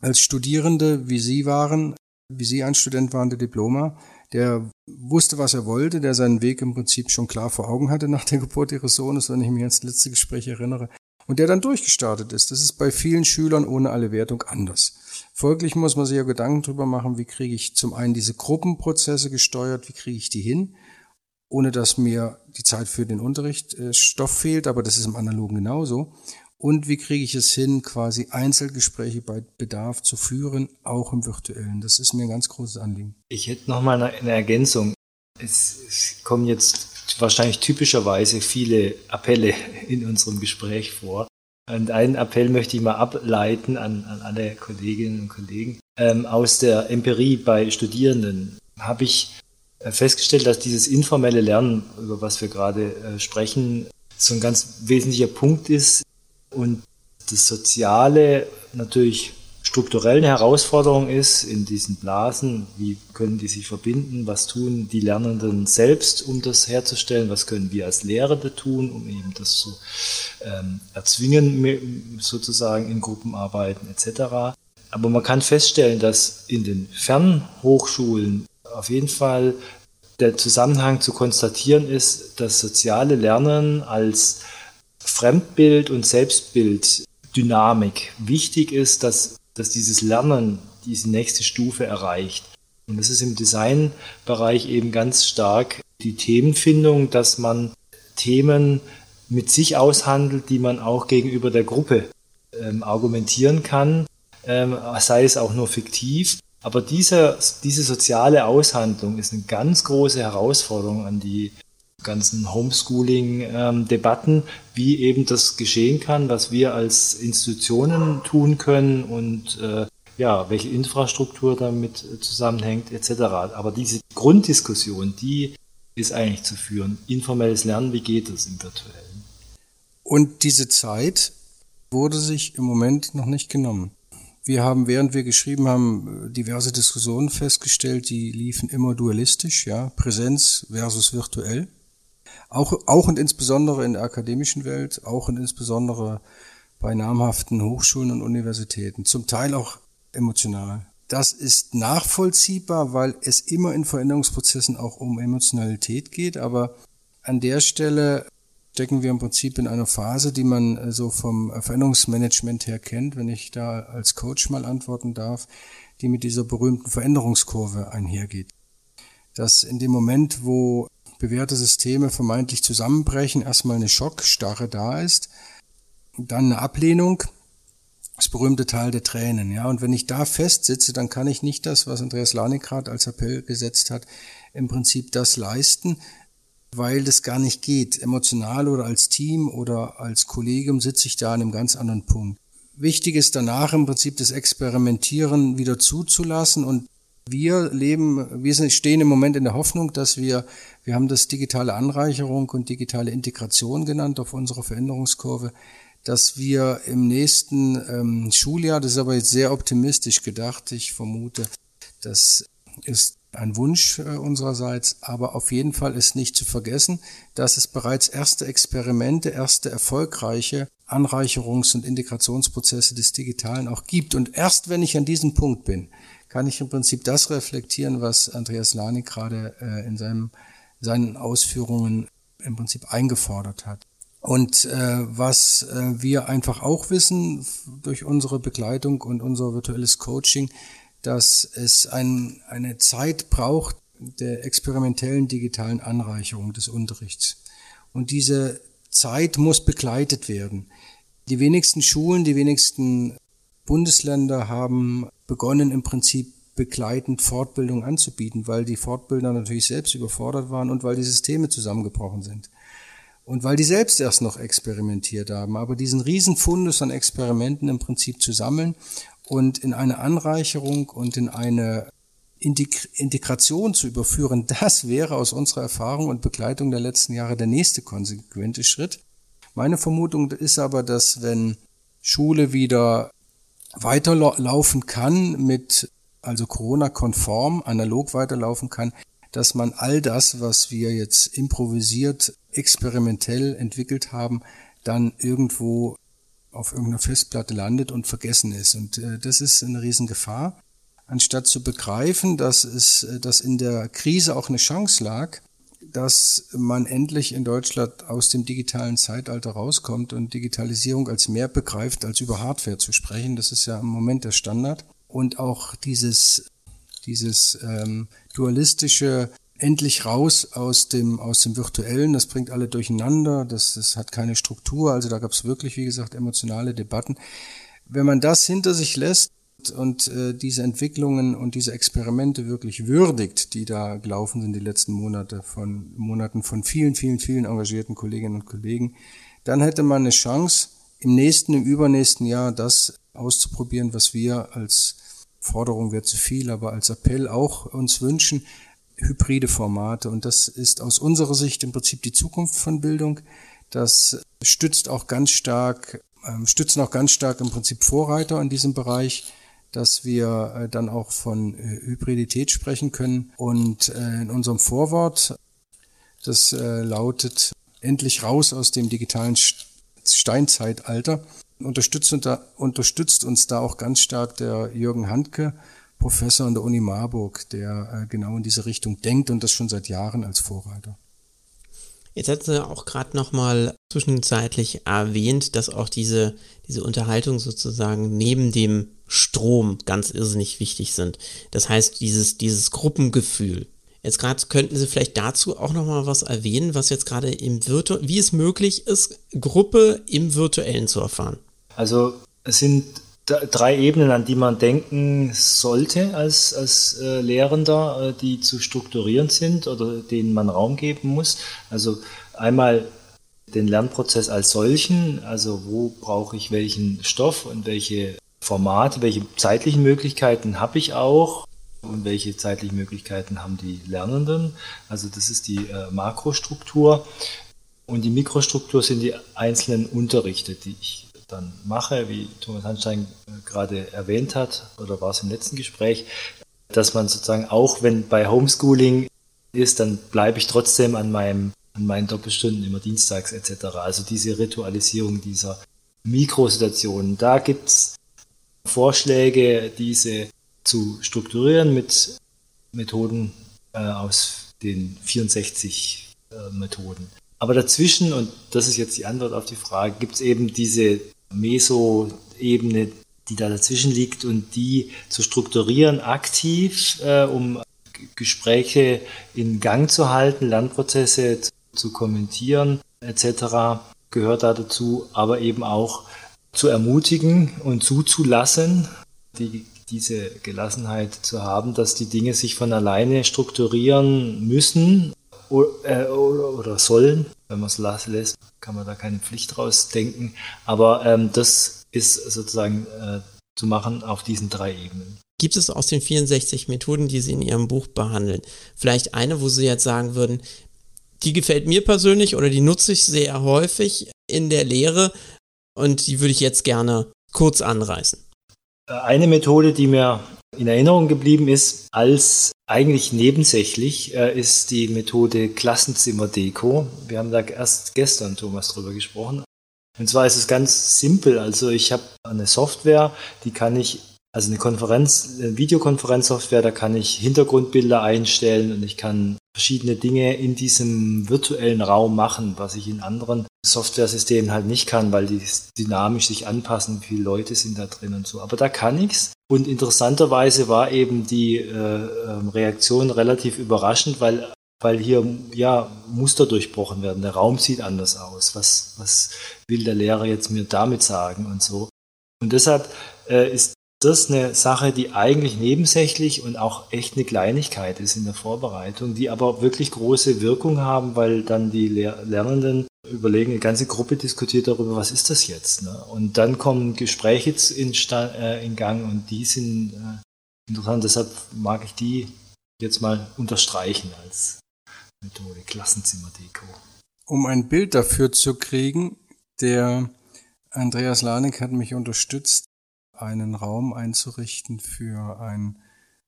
als Studierende, wie Sie waren, wie Sie ein Student waren, der Diploma, der wusste, was er wollte, der seinen Weg im Prinzip schon klar vor Augen hatte nach der Geburt ihres Sohnes, wenn ich mich ans letzte Gespräch erinnere, und der dann durchgestartet ist. Das ist bei vielen Schülern ohne alle Wertung anders. Folglich muss man sich ja Gedanken drüber machen, wie kriege ich zum einen diese Gruppenprozesse gesteuert, wie kriege ich die hin, ohne dass mir die Zeit für den Unterricht äh, Stoff fehlt, aber das ist im Analogen genauso. Und wie kriege ich es hin, quasi Einzelgespräche bei Bedarf zu führen, auch im virtuellen. Das ist mir ein ganz großes Anliegen. Ich hätte noch mal eine, Ergänzung. Es, es kommen jetzt wahrscheinlich typischerweise viele Appelle in unserem Gespräch vor. Und einen Appell möchte ich mal ableiten an, an alle Kolleginnen und Kollegen. Ähm, aus der Empirie bei Studierenden habe ich äh, festgestellt, dass dieses informelle Lernen, über was wir gerade äh, sprechen, so ein ganz wesentlicher Punkt ist und das Soziale natürlich strukturellen Herausforderung ist in diesen Blasen, wie können die sich verbinden, was tun die Lernenden selbst, um das herzustellen, was können wir als Lehrende tun, um eben das zu ähm, erzwingen, sozusagen in Gruppenarbeiten etc. Aber man kann feststellen, dass in den Fernhochschulen auf jeden Fall der Zusammenhang zu konstatieren ist, dass soziale Lernen als Fremdbild und Selbstbild Dynamik wichtig ist, dass dass dieses Lernen diese nächste Stufe erreicht. Und das ist im Designbereich eben ganz stark die Themenfindung, dass man Themen mit sich aushandelt, die man auch gegenüber der Gruppe ähm, argumentieren kann, ähm, sei es auch nur fiktiv. Aber diese, diese soziale Aushandlung ist eine ganz große Herausforderung an die ganzen Homeschooling-Debatten, wie eben das geschehen kann, was wir als Institutionen tun können und äh, ja, welche Infrastruktur damit zusammenhängt, etc. Aber diese Grunddiskussion, die ist eigentlich zu führen. Informelles Lernen, wie geht es im virtuellen? Und diese Zeit wurde sich im Moment noch nicht genommen. Wir haben, während wir geschrieben haben, diverse Diskussionen festgestellt, die liefen immer dualistisch, ja, Präsenz versus virtuell. Auch, auch und insbesondere in der akademischen Welt, auch und insbesondere bei namhaften Hochschulen und Universitäten, zum Teil auch emotional. Das ist nachvollziehbar, weil es immer in Veränderungsprozessen auch um Emotionalität geht, aber an der Stelle stecken wir im Prinzip in einer Phase, die man äh, so vom Veränderungsmanagement her kennt, wenn ich da als Coach mal antworten darf, die mit dieser berühmten Veränderungskurve einhergeht. Dass in dem Moment, wo bewährte Systeme vermeintlich zusammenbrechen, erstmal eine Schockstarre da ist, dann eine Ablehnung, das berühmte Teil der Tränen, ja. Und wenn ich da festsitze, dann kann ich nicht das, was Andreas Lanikrad als Appell gesetzt hat, im Prinzip das leisten, weil das gar nicht geht. Emotional oder als Team oder als Kollegium sitze ich da an einem ganz anderen Punkt. Wichtig ist danach im Prinzip das Experimentieren wieder zuzulassen und wir leben, wir stehen im Moment in der Hoffnung, dass wir, wir haben das digitale Anreicherung und digitale Integration genannt auf unserer Veränderungskurve, dass wir im nächsten ähm, Schuljahr, das ist aber jetzt sehr optimistisch gedacht, ich vermute, das ist ein Wunsch äh, unsererseits, aber auf jeden Fall ist nicht zu vergessen, dass es bereits erste Experimente, erste erfolgreiche Anreicherungs- und Integrationsprozesse des Digitalen auch gibt. Und erst wenn ich an diesem Punkt bin, kann ich im Prinzip das reflektieren, was Andreas Lani gerade äh, in seinem, seinen Ausführungen im Prinzip eingefordert hat. Und äh, was äh, wir einfach auch wissen durch unsere Begleitung und unser virtuelles Coaching, dass es ein, eine Zeit braucht der experimentellen digitalen Anreicherung des Unterrichts. Und diese Zeit muss begleitet werden. Die wenigsten Schulen, die wenigsten Bundesländer haben begonnen im Prinzip begleitend Fortbildung anzubieten, weil die Fortbildner natürlich selbst überfordert waren und weil die Systeme zusammengebrochen sind. Und weil die selbst erst noch experimentiert haben, aber diesen riesen Fundus an Experimenten im Prinzip zu sammeln und in eine Anreicherung und in eine Integration zu überführen, das wäre aus unserer Erfahrung und Begleitung der letzten Jahre der nächste konsequente Schritt. Meine Vermutung ist aber, dass wenn Schule wieder weiterlaufen kann mit, also Corona-konform, analog weiterlaufen kann, dass man all das, was wir jetzt improvisiert, experimentell entwickelt haben, dann irgendwo auf irgendeiner Festplatte landet und vergessen ist. Und äh, das ist eine Riesengefahr. Anstatt zu begreifen, dass es, äh, dass in der Krise auch eine Chance lag, dass man endlich in Deutschland aus dem digitalen Zeitalter rauskommt und Digitalisierung als mehr begreift, als über Hardware zu sprechen. Das ist ja im Moment der Standard. Und auch dieses, dieses ähm, dualistische endlich raus aus dem, aus dem Virtuellen, das bringt alle durcheinander, das, das hat keine Struktur, also da gab es wirklich, wie gesagt, emotionale Debatten. Wenn man das hinter sich lässt und äh, diese Entwicklungen und diese Experimente wirklich würdigt, die da gelaufen sind die letzten Monate von Monaten von vielen, vielen, vielen engagierten Kolleginnen und Kollegen, dann hätte man eine Chance, im nächsten, im übernächsten Jahr das auszuprobieren, was wir als Forderung wäre zu viel, aber als Appell auch uns wünschen, hybride Formate. Und das ist aus unserer Sicht im Prinzip die Zukunft von Bildung. Das stützt auch ganz stark, ähm, stützen auch ganz stark im Prinzip Vorreiter in diesem Bereich, dass wir äh, dann auch von äh, Hybridität sprechen können. Und äh, in unserem Vorwort, das äh, lautet endlich raus aus dem digitalen Steinzeitalter, unterstützt, unterstützt uns da auch ganz stark der Jürgen Handke, Professor an der Uni Marburg, der äh, genau in diese Richtung denkt und das schon seit Jahren als Vorreiter. Jetzt hat sie auch gerade nochmal zwischenzeitlich erwähnt, dass auch diese, diese Unterhaltung sozusagen neben dem Strom ganz irrsinnig wichtig sind. Das heißt, dieses, dieses Gruppengefühl. Jetzt gerade könnten Sie vielleicht dazu auch nochmal was erwähnen, was jetzt gerade im Virtu wie es möglich ist, Gruppe im Virtuellen zu erfahren. Also es sind drei Ebenen, an die man denken sollte als, als äh, Lehrender, äh, die zu strukturieren sind oder denen man Raum geben muss. Also einmal den Lernprozess als solchen, also wo brauche ich welchen Stoff und welche Formate, welche zeitlichen Möglichkeiten habe ich auch und welche zeitlichen Möglichkeiten haben die Lernenden. Also das ist die äh, Makrostruktur. Und die Mikrostruktur sind die einzelnen Unterrichte, die ich dann mache, wie Thomas Hanstein äh, gerade erwähnt hat, oder war es im letzten Gespräch, dass man sozusagen auch, wenn bei Homeschooling ist, dann bleibe ich trotzdem an meinem an meinen Doppelstunden immer dienstags etc. Also diese Ritualisierung dieser Mikrosituationen. Da gibt es Vorschläge, diese zu strukturieren mit Methoden äh, aus den 64 äh, Methoden. Aber dazwischen, und das ist jetzt die Antwort auf die Frage, gibt es eben diese Meso-Ebene, die da dazwischen liegt und die zu strukturieren aktiv, äh, um Gespräche in Gang zu halten, Lernprozesse zu, zu kommentieren etc. gehört da dazu, aber eben auch zu ermutigen und zuzulassen, die, diese Gelassenheit zu haben, dass die Dinge sich von alleine strukturieren müssen oder, äh, oder sollen, wenn man es lässt kann man da keine Pflicht rausdenken. Aber ähm, das ist sozusagen äh, zu machen auf diesen drei Ebenen. Gibt es aus den 64 Methoden, die Sie in Ihrem Buch behandeln, vielleicht eine, wo Sie jetzt sagen würden, die gefällt mir persönlich oder die nutze ich sehr häufig in der Lehre und die würde ich jetzt gerne kurz anreißen? Äh, eine Methode, die mir in Erinnerung geblieben ist, als eigentlich nebensächlich, äh, ist die Methode Klassenzimmerdeko. Wir haben da erst gestern, Thomas, drüber gesprochen. Und zwar ist es ganz simpel. Also ich habe eine Software, die kann ich, also eine Konferenz, eine Videokonferenzsoftware, da kann ich Hintergrundbilder einstellen und ich kann verschiedene Dinge in diesem virtuellen Raum machen, was ich in anderen Software-Systemen halt nicht kann, weil die dynamisch sich anpassen, wie viele Leute sind da drin und so. Aber da kann ich's. Und interessanterweise war eben die äh, ähm, Reaktion relativ überraschend, weil, weil hier ja Muster durchbrochen werden. Der Raum sieht anders aus. Was, was will der Lehrer jetzt mir damit sagen und so? Und deshalb äh, ist das eine Sache, die eigentlich nebensächlich und auch echt eine Kleinigkeit ist in der Vorbereitung, die aber wirklich große Wirkung haben, weil dann die Lernenden überlegen, eine ganze Gruppe diskutiert darüber, was ist das jetzt? Ne? Und dann kommen Gespräche in, äh, in Gang und die sind äh, interessant. Deshalb mag ich die jetzt mal unterstreichen als Methode Klassenzimmerdeko. Um ein Bild dafür zu kriegen, der Andreas Lanik hat mich unterstützt, einen Raum einzurichten für ein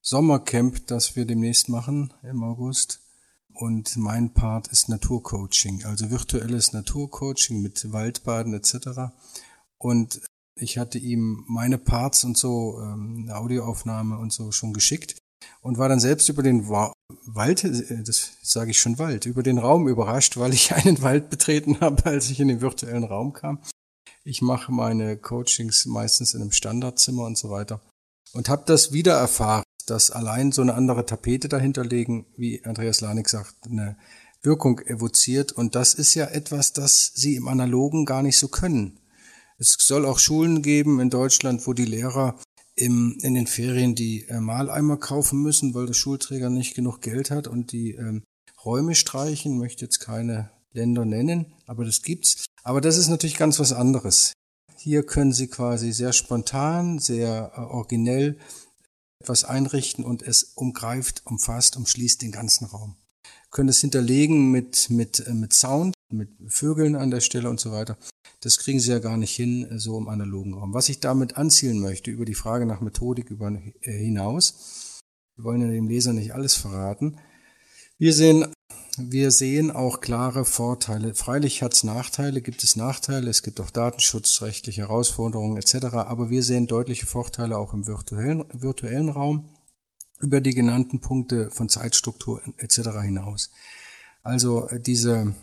Sommercamp, das wir demnächst machen im August und mein Part ist Naturcoaching, also virtuelles Naturcoaching mit Waldbaden etc. Und ich hatte ihm meine Parts und so, ähm, eine Audioaufnahme und so schon geschickt und war dann selbst über den Wa Wald, äh, das sage ich schon Wald, über den Raum überrascht, weil ich einen Wald betreten habe, als ich in den virtuellen Raum kam. Ich mache meine Coachings meistens in einem Standardzimmer und so weiter und habe das wieder erfahren, dass allein so eine andere Tapete dahinter legen, wie Andreas Lanik sagt, eine Wirkung evoziert und das ist ja etwas, das sie im Analogen gar nicht so können. Es soll auch Schulen geben in Deutschland, wo die Lehrer im, in den Ferien die äh, Maleimer kaufen müssen, weil der Schulträger nicht genug Geld hat und die ähm, Räume streichen. Möchte jetzt keine Länder nennen, aber das gibt's. Aber das ist natürlich ganz was anderes. Hier können Sie quasi sehr spontan, sehr äh, originell etwas einrichten und es umgreift, umfasst, umschließt den ganzen Raum. Können es hinterlegen mit, mit, äh, mit Sound, mit Vögeln an der Stelle und so weiter. Das kriegen sie ja gar nicht hin, äh, so im analogen Raum. Was ich damit anzielen möchte, über die Frage nach Methodik über, hinaus, wir wollen ja dem Leser nicht alles verraten. Wir sehen, wir sehen auch klare Vorteile. Freilich hat es Nachteile, gibt es Nachteile, es gibt auch datenschutzrechtliche Herausforderungen etc., aber wir sehen deutliche Vorteile auch im virtuellen, virtuellen Raum über die genannten Punkte von Zeitstruktur etc. hinaus. Also äh, diese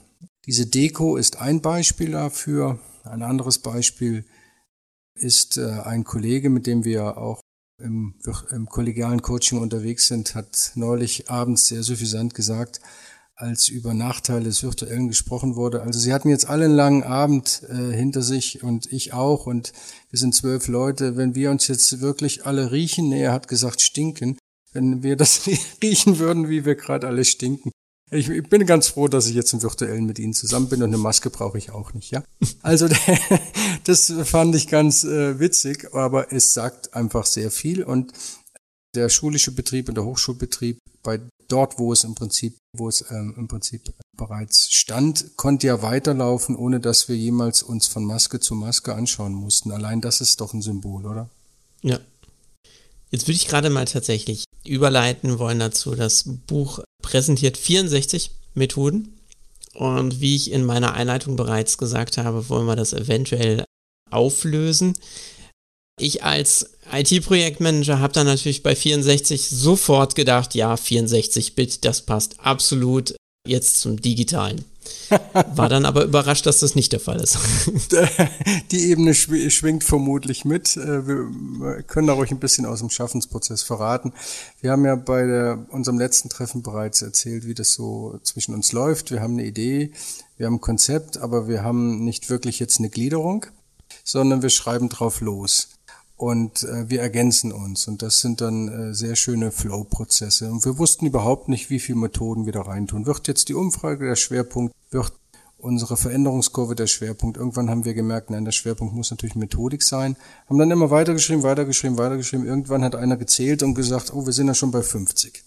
diese Deko ist ein Beispiel dafür. Ein anderes Beispiel ist äh, ein Kollege, mit dem wir auch im, im kollegialen Coaching unterwegs sind, hat neulich abends sehr suffisant gesagt, als über Nachteile des Virtuellen gesprochen wurde. Also sie hatten jetzt alle einen langen Abend äh, hinter sich und ich auch und wir sind zwölf Leute. Wenn wir uns jetzt wirklich alle riechen, nee, er hat gesagt stinken, wenn wir das riechen würden, wie wir gerade alle stinken, ich, ich bin ganz froh, dass ich jetzt im Virtuellen mit Ihnen zusammen bin und eine Maske brauche ich auch nicht, ja. Also das fand ich ganz äh, witzig, aber es sagt einfach sehr viel und der schulische Betrieb und der Hochschulbetrieb bei dort, wo es im Prinzip, wo es ähm, im Prinzip bereits stand, konnte ja weiterlaufen, ohne dass wir jemals uns von Maske zu Maske anschauen mussten. Allein das ist doch ein Symbol, oder? Ja. Jetzt würde ich gerade mal tatsächlich überleiten wollen dazu. Das Buch präsentiert 64 Methoden. Und wie ich in meiner Einleitung bereits gesagt habe, wollen wir das eventuell auflösen. Ich als IT-Projektmanager habe dann natürlich bei 64 sofort gedacht, ja, 64-Bit, das passt absolut jetzt zum digitalen. War dann aber überrascht, dass das nicht der Fall ist. Die Ebene schwingt vermutlich mit. Äh, wir können da ruhig ein bisschen aus dem Schaffensprozess verraten. Wir haben ja bei der, unserem letzten Treffen bereits erzählt, wie das so zwischen uns läuft. Wir haben eine Idee, wir haben ein Konzept, aber wir haben nicht wirklich jetzt eine Gliederung, sondern wir schreiben drauf los und äh, wir ergänzen uns und das sind dann äh, sehr schöne Flow-Prozesse und wir wussten überhaupt nicht, wie viele Methoden wir da reintun. Wird jetzt die Umfrage der Schwerpunkt, wird unsere Veränderungskurve der Schwerpunkt. Irgendwann haben wir gemerkt, nein, der Schwerpunkt muss natürlich Methodik sein. Haben dann immer weitergeschrieben, weitergeschrieben, weitergeschrieben. Irgendwann hat einer gezählt und gesagt, oh, wir sind ja schon bei 50.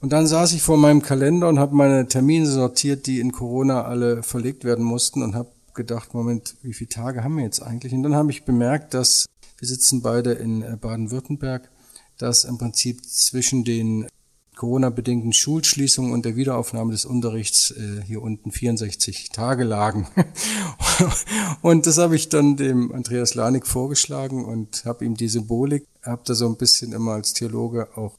Und dann saß ich vor meinem Kalender und habe meine Termine sortiert, die in Corona alle verlegt werden mussten und habe gedacht, Moment, wie viele Tage haben wir jetzt eigentlich? Und dann habe ich bemerkt, dass wir sitzen beide in äh, Baden-Württemberg, dass im Prinzip zwischen den Corona-bedingten Schulschließungen und der Wiederaufnahme des Unterrichts äh, hier unten 64 Tage lagen. und das habe ich dann dem Andreas Lanik vorgeschlagen und habe ihm die Symbolik, habe da so ein bisschen immer als Theologe auch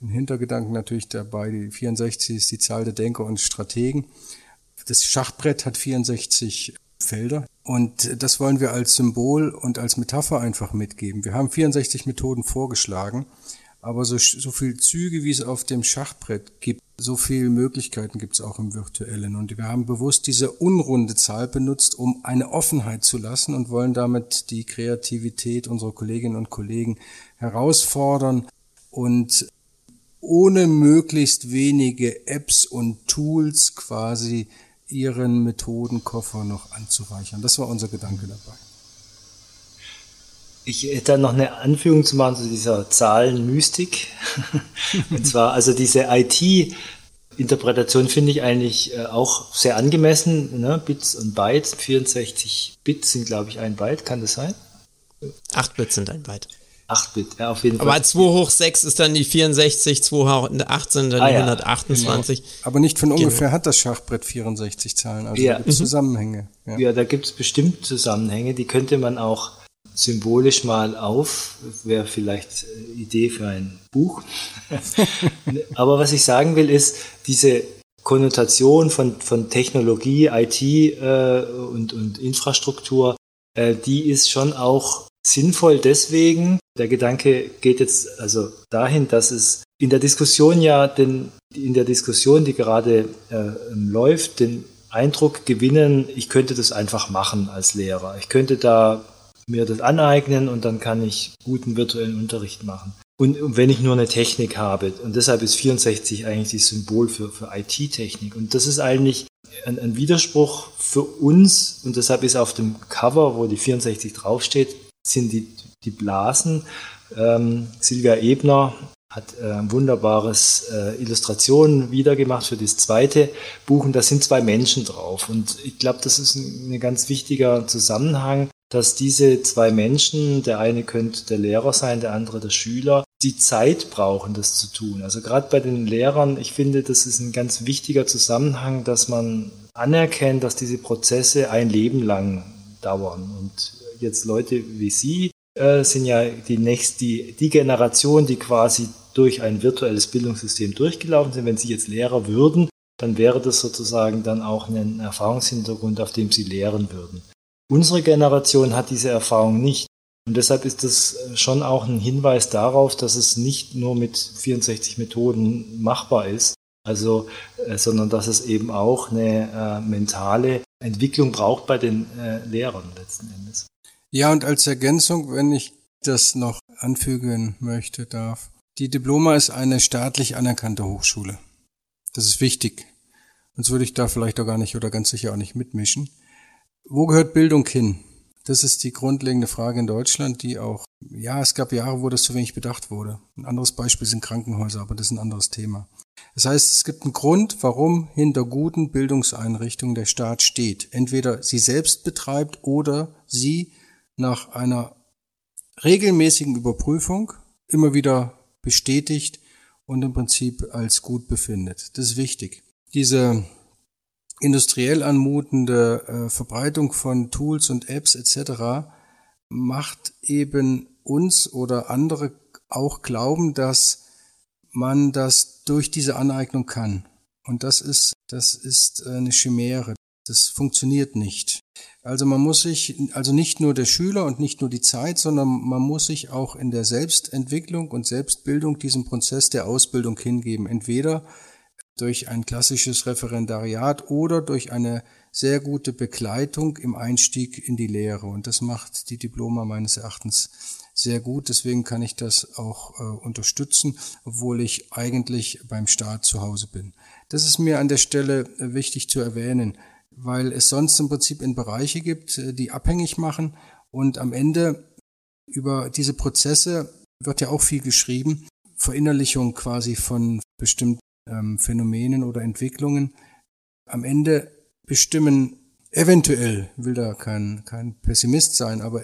einen Hintergedanken natürlich dabei. Die 64 ist die Zahl der Denker und Strategen. Das Schachbrett hat 64 Felder. Und das wollen wir als Symbol und als Metapher einfach mitgeben. Wir haben 64 Methoden vorgeschlagen, aber so, so viel Züge, wie es auf dem Schachbrett gibt, so viele Möglichkeiten gibt es auch im Virtuellen. Und wir haben bewusst diese unrunde Zahl benutzt, um eine Offenheit zu lassen und wollen damit die Kreativität unserer Kolleginnen und Kollegen herausfordern und ohne möglichst wenige Apps und Tools quasi ihren Methodenkoffer noch anzureichern. Das war unser Gedanke dabei. Ich hätte noch eine Anführung zu machen zu dieser Zahlenmystik. und zwar, also diese IT-Interpretation finde ich eigentlich äh, auch sehr angemessen. Ne? Bits und Bytes, 64 Bits sind, glaube ich, ein Byte, kann das sein? 8 Bits sind ein Byte. 8-Bit, ja, auf jeden Fall. Aber 2 hoch 6 ist dann die 64, 2 hoch 18 dann ah, die ja. 128. Genau. Aber nicht von genau. ungefähr hat das Schachbrett 64 Zahlen, also ja. Mhm. Zusammenhänge. Ja, ja da gibt es bestimmt Zusammenhänge, die könnte man auch symbolisch mal auf, wäre vielleicht Idee für ein Buch. Aber was ich sagen will, ist, diese Konnotation von, von Technologie, IT äh, und, und Infrastruktur, äh, die ist schon auch sinnvoll deswegen. Der Gedanke geht jetzt also dahin, dass es in der Diskussion ja den, in der Diskussion, die gerade äh, läuft, den Eindruck gewinnen, ich könnte das einfach machen als Lehrer. Ich könnte da mir das aneignen und dann kann ich guten virtuellen Unterricht machen. Und, und wenn ich nur eine Technik habe, und deshalb ist 64 eigentlich das Symbol für, für IT-Technik. Und das ist eigentlich ein, ein Widerspruch für uns, und deshalb ist auf dem Cover, wo die 64 draufsteht, sind die, die Blasen. Ähm, Silvia Ebner hat ein wunderbares äh, Illustration wiedergemacht für das zweite Buch und da sind zwei Menschen drauf. Und ich glaube, das ist ein, ein ganz wichtiger Zusammenhang, dass diese zwei Menschen, der eine könnte der Lehrer sein, der andere der Schüler, die Zeit brauchen, das zu tun. Also gerade bei den Lehrern, ich finde, das ist ein ganz wichtiger Zusammenhang, dass man anerkennt, dass diese Prozesse ein Leben lang dauern. Und jetzt Leute wie Sie äh, sind ja die nächste, die, die Generation, die quasi durch ein virtuelles Bildungssystem durchgelaufen sind. Wenn Sie jetzt Lehrer würden, dann wäre das sozusagen dann auch ein Erfahrungshintergrund, auf dem Sie lehren würden. Unsere Generation hat diese Erfahrung nicht. Und deshalb ist das schon auch ein Hinweis darauf, dass es nicht nur mit 64 Methoden machbar ist, also, äh, sondern dass es eben auch eine äh, mentale Entwicklung braucht bei den äh, Lehrern letzten Endes. Ja, und als Ergänzung, wenn ich das noch anfügen möchte, darf. Die Diploma ist eine staatlich anerkannte Hochschule. Das ist wichtig. Sonst würde ich da vielleicht auch gar nicht oder ganz sicher auch nicht mitmischen. Wo gehört Bildung hin? Das ist die grundlegende Frage in Deutschland, die auch, ja, es gab Jahre, wo das zu wenig bedacht wurde. Ein anderes Beispiel sind Krankenhäuser, aber das ist ein anderes Thema. Das heißt, es gibt einen Grund, warum hinter guten Bildungseinrichtungen der Staat steht. Entweder sie selbst betreibt oder sie nach einer regelmäßigen Überprüfung immer wieder bestätigt und im Prinzip als gut befindet. Das ist wichtig. Diese industriell anmutende äh, Verbreitung von Tools und Apps etc. macht eben uns oder andere auch glauben, dass man das durch diese Aneignung kann. Und das ist, das ist eine Chimäre. Das funktioniert nicht. Also man muss sich, also nicht nur der Schüler und nicht nur die Zeit, sondern man muss sich auch in der Selbstentwicklung und Selbstbildung diesem Prozess der Ausbildung hingeben. Entweder durch ein klassisches Referendariat oder durch eine sehr gute Begleitung im Einstieg in die Lehre. Und das macht die Diploma meines Erachtens sehr gut. Deswegen kann ich das auch äh, unterstützen, obwohl ich eigentlich beim Staat zu Hause bin. Das ist mir an der Stelle äh, wichtig zu erwähnen, weil es sonst im Prinzip in Bereiche gibt, äh, die abhängig machen. Und am Ende über diese Prozesse wird ja auch viel geschrieben. Verinnerlichung quasi von bestimmten ähm, Phänomenen oder Entwicklungen am Ende bestimmen, eventuell, will da kein, kein Pessimist sein, aber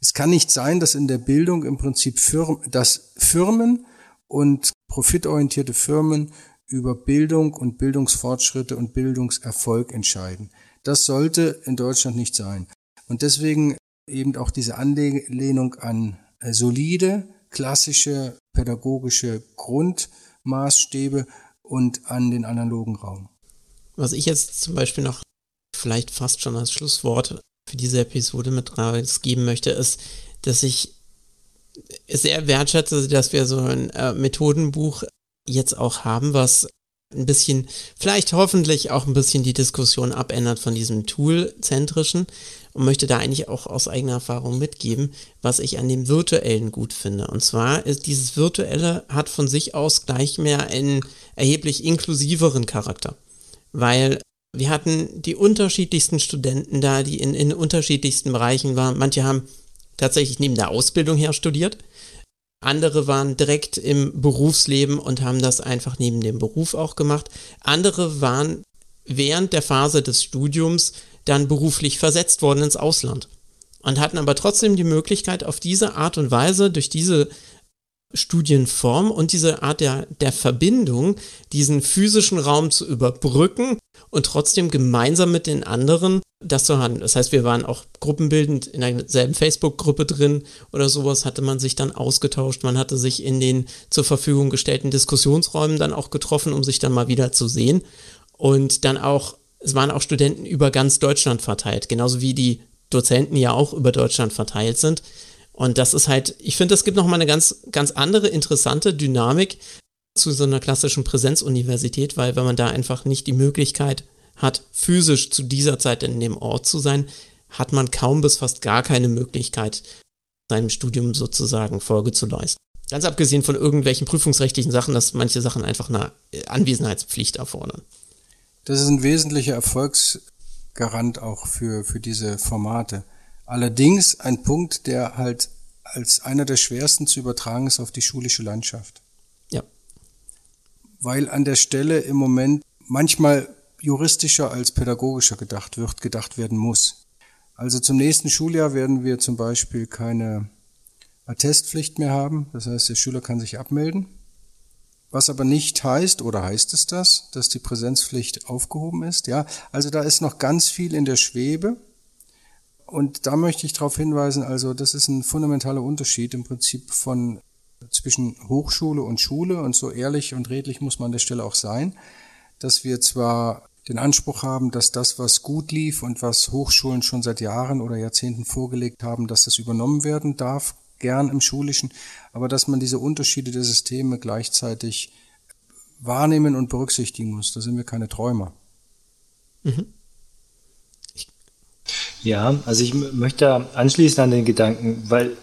es kann nicht sein, dass in der Bildung im Prinzip Firmen, dass Firmen und profitorientierte Firmen über Bildung und Bildungsfortschritte und Bildungserfolg entscheiden. Das sollte in Deutschland nicht sein. Und deswegen eben auch diese Anlehnung an äh, solide, klassische pädagogische Grundmaßstäbe und an den analogen Raum. Was ich jetzt zum Beispiel noch vielleicht fast schon als Schlusswort für diese Episode mit rausgeben möchte, ist, dass ich sehr wertschätze, dass wir so ein äh, Methodenbuch jetzt auch haben, was ein bisschen, vielleicht hoffentlich auch ein bisschen die Diskussion abändert von diesem Tool-zentrischen und möchte da eigentlich auch aus eigener Erfahrung mitgeben, was ich an dem Virtuellen gut finde. Und zwar ist dieses Virtuelle hat von sich aus gleich mehr einen erheblich inklusiveren Charakter. Weil wir hatten die unterschiedlichsten Studenten da, die in, in unterschiedlichsten Bereichen waren. Manche haben tatsächlich neben der Ausbildung her studiert. Andere waren direkt im Berufsleben und haben das einfach neben dem Beruf auch gemacht. Andere waren während der Phase des Studiums dann beruflich versetzt worden ins Ausland. und hatten aber trotzdem die Möglichkeit, auf diese Art und Weise, durch diese Studienform und diese Art der, der Verbindung, diesen physischen Raum zu überbrücken und trotzdem gemeinsam mit den anderen das zu handeln. Das heißt, wir waren auch gruppenbildend in derselben Facebook-Gruppe drin oder sowas, hatte man sich dann ausgetauscht, man hatte sich in den zur Verfügung gestellten Diskussionsräumen dann auch getroffen, um sich dann mal wieder zu sehen. Und dann auch, es waren auch Studenten über ganz Deutschland verteilt, genauso wie die Dozenten ja auch über Deutschland verteilt sind. Und das ist halt, ich finde, es gibt nochmal eine ganz, ganz andere interessante Dynamik zu so einer klassischen Präsenzuniversität, weil wenn man da einfach nicht die Möglichkeit hat, physisch zu dieser Zeit in dem Ort zu sein, hat man kaum bis fast gar keine Möglichkeit, seinem Studium sozusagen Folge zu leisten. Ganz abgesehen von irgendwelchen prüfungsrechtlichen Sachen, dass manche Sachen einfach eine Anwesenheitspflicht erfordern. Das ist ein wesentlicher Erfolgsgarant auch für, für diese Formate. Allerdings ein Punkt, der halt als einer der schwersten zu übertragen ist auf die schulische Landschaft. Weil an der Stelle im Moment manchmal juristischer als pädagogischer gedacht wird, gedacht werden muss. Also zum nächsten Schuljahr werden wir zum Beispiel keine Attestpflicht mehr haben. Das heißt, der Schüler kann sich abmelden. Was aber nicht heißt, oder heißt es das, dass die Präsenzpflicht aufgehoben ist? Ja, also da ist noch ganz viel in der Schwebe. Und da möchte ich darauf hinweisen, also das ist ein fundamentaler Unterschied im Prinzip von zwischen Hochschule und Schule und so ehrlich und redlich muss man an der Stelle auch sein, dass wir zwar den Anspruch haben, dass das, was gut lief und was Hochschulen schon seit Jahren oder Jahrzehnten vorgelegt haben, dass das übernommen werden darf, gern im Schulischen, aber dass man diese Unterschiede der Systeme gleichzeitig wahrnehmen und berücksichtigen muss. Da sind wir keine Träumer. Mhm. Ja, also ich möchte anschließen an den Gedanken, weil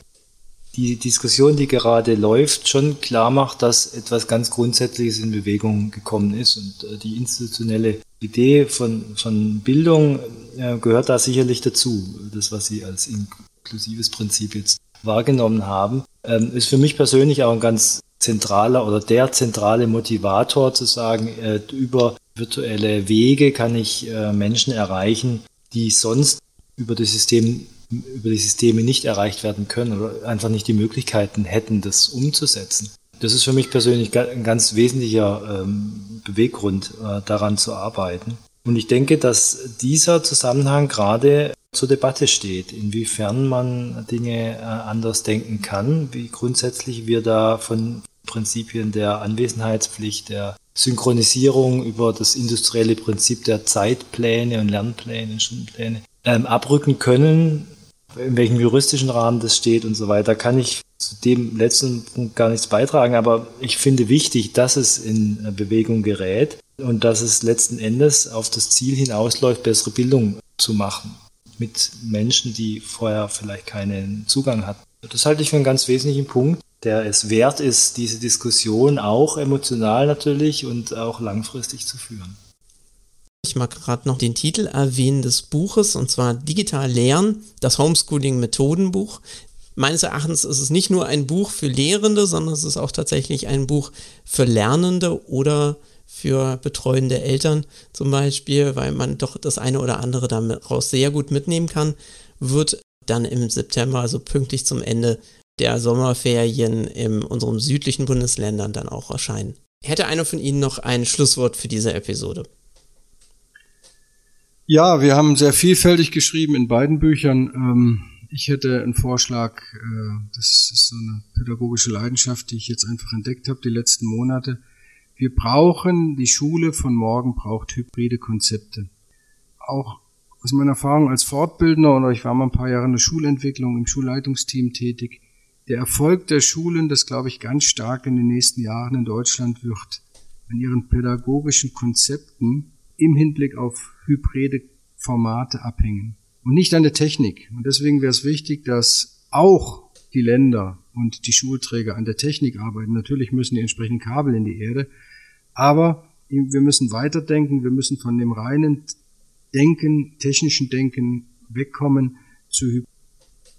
die Diskussion, die gerade läuft, schon klar macht, dass etwas ganz Grundsätzliches in Bewegung gekommen ist und äh, die institutionelle Idee von, von Bildung äh, gehört da sicherlich dazu. Das, was Sie als inklusives Prinzip jetzt wahrgenommen haben, ähm, ist für mich persönlich auch ein ganz zentraler oder der zentrale Motivator zu sagen, äh, über virtuelle Wege kann ich Menschen erreichen, die sonst über das System über die Systeme nicht erreicht werden können oder einfach nicht die Möglichkeiten hätten, das umzusetzen. Das ist für mich persönlich ein ganz wesentlicher ähm, Beweggrund, äh, daran zu arbeiten. Und ich denke, dass dieser Zusammenhang gerade zur Debatte steht, inwiefern man Dinge äh, anders denken kann, wie grundsätzlich wir da von Prinzipien der Anwesenheitspflicht, der Synchronisierung über das industrielle Prinzip der Zeitpläne und Lernpläne, Stundenpläne ähm, abrücken können, in welchem juristischen Rahmen das steht und so weiter, kann ich zu dem letzten Punkt gar nichts beitragen. Aber ich finde wichtig, dass es in äh, Bewegung gerät und dass es letzten Endes auf das Ziel hinausläuft, bessere Bildung zu machen mit Menschen, die vorher vielleicht keinen Zugang hatten. Das halte ich für einen ganz wesentlichen Punkt, der es wert ist, diese Diskussion auch emotional natürlich und auch langfristig zu führen. Ich mag gerade noch den Titel erwähnen des Buches, und zwar Digital Lernen, das Homeschooling-Methodenbuch. Meines Erachtens ist es nicht nur ein Buch für Lehrende, sondern es ist auch tatsächlich ein Buch für Lernende oder für betreuende Eltern zum Beispiel, weil man doch das eine oder andere daraus sehr gut mitnehmen kann, wird dann im September, also pünktlich zum Ende der Sommerferien in unseren südlichen Bundesländern dann auch erscheinen. Hätte einer von Ihnen noch ein Schlusswort für diese Episode? Ja, wir haben sehr vielfältig geschrieben in beiden Büchern. Ähm, ich hätte einen Vorschlag, äh, das ist so eine pädagogische Leidenschaft, die ich jetzt einfach entdeckt habe die letzten Monate. Wir brauchen, die Schule von morgen braucht hybride Konzepte. Auch aus meiner Erfahrung als Fortbildner oder ich war mal ein paar Jahre in der Schulentwicklung im Schulleitungsteam tätig. Der Erfolg der Schulen, das glaube ich ganz stark in den nächsten Jahren in Deutschland wird, an ihren pädagogischen Konzepten im Hinblick auf hybride Formate abhängen und nicht an der Technik. Und deswegen wäre es wichtig, dass auch die Länder und die Schulträger an der Technik arbeiten. Natürlich müssen die entsprechenden Kabel in die Erde, aber wir müssen weiterdenken, wir müssen von dem reinen Denken, technischen Denken wegkommen zu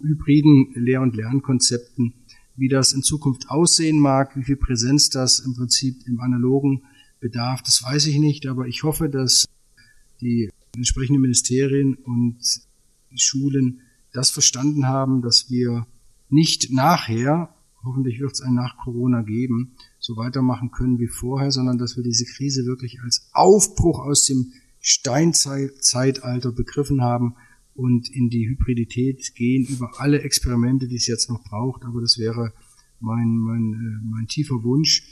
hybriden Lehr- und Lernkonzepten. Wie das in Zukunft aussehen mag, wie viel Präsenz das im Prinzip im analogen bedarf, das weiß ich nicht, aber ich hoffe, dass die entsprechenden Ministerien und Schulen das verstanden haben, dass wir nicht nachher, hoffentlich wird es ein nach Corona geben, so weitermachen können wie vorher, sondern dass wir diese Krise wirklich als Aufbruch aus dem Steinzeitalter begriffen haben und in die Hybridität gehen über alle Experimente, die es jetzt noch braucht. Aber das wäre mein, mein, äh, mein tiefer Wunsch.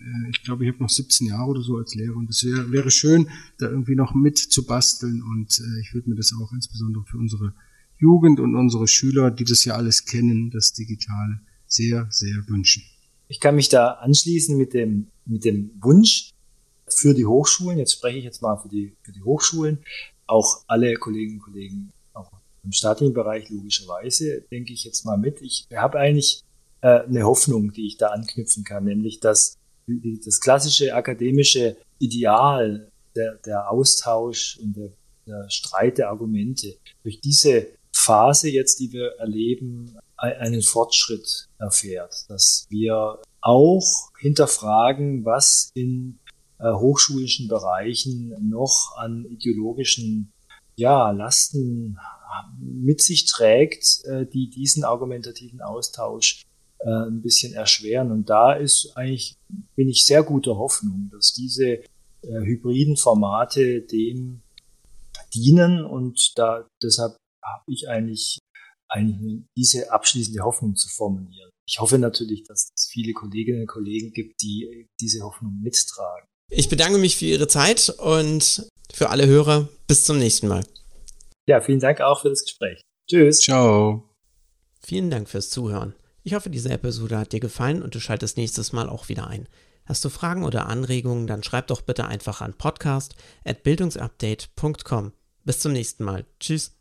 Äh, ich glaube, ich habe noch 17 Jahre oder so als Lehrer und es wäre, wäre schön, da irgendwie noch mit zu basteln und äh, ich würde mir das auch insbesondere für unsere Jugend und unsere Schüler, die das ja alles kennen, das Digitale, sehr, sehr wünschen. Ich kann mich da anschließen mit dem, mit dem Wunsch für die Hochschulen. Jetzt spreche ich jetzt mal für die, für die Hochschulen. Auch alle Kolleginnen und Kollegen, auch im staatlichen Bereich logischerweise, denke ich jetzt mal mit. Ich habe eigentlich äh, eine Hoffnung, die ich da anknüpfen kann, nämlich dass das klassische akademische Ideal, der, der Austausch und der, der Streit der Argumente. Durch diese Phase jetzt, die wir erleben, einen Fortschritt erfährt, dass wir auch hinterfragen, was in äh, hochschulischen Bereichen noch an ideologischen ja, Lasten mit sich trägt, äh, die diesen argumentativen Austausch äh, ein bisschen erschweren. Und da ist eigentlich, bin ich sehr guter Hoffnung, dass diese äh, hybriden Formate dem dienen und da deshalb habe ich eigentlich eigentlich diese abschließende Hoffnung zu formulieren. Ich hoffe natürlich, dass es viele Kolleginnen und Kollegen gibt, die diese Hoffnung mittragen. Ich bedanke mich für Ihre Zeit und für alle Hörer. Bis zum nächsten Mal. Ja, vielen Dank auch für das Gespräch. Tschüss. Ciao. Vielen Dank fürs Zuhören. Ich hoffe, diese Episode hat dir gefallen und du schaltest nächstes Mal auch wieder ein. Hast du Fragen oder Anregungen, dann schreib doch bitte einfach an podcast@bildungsupdate.com. Bis zum nächsten Mal. Tschüss.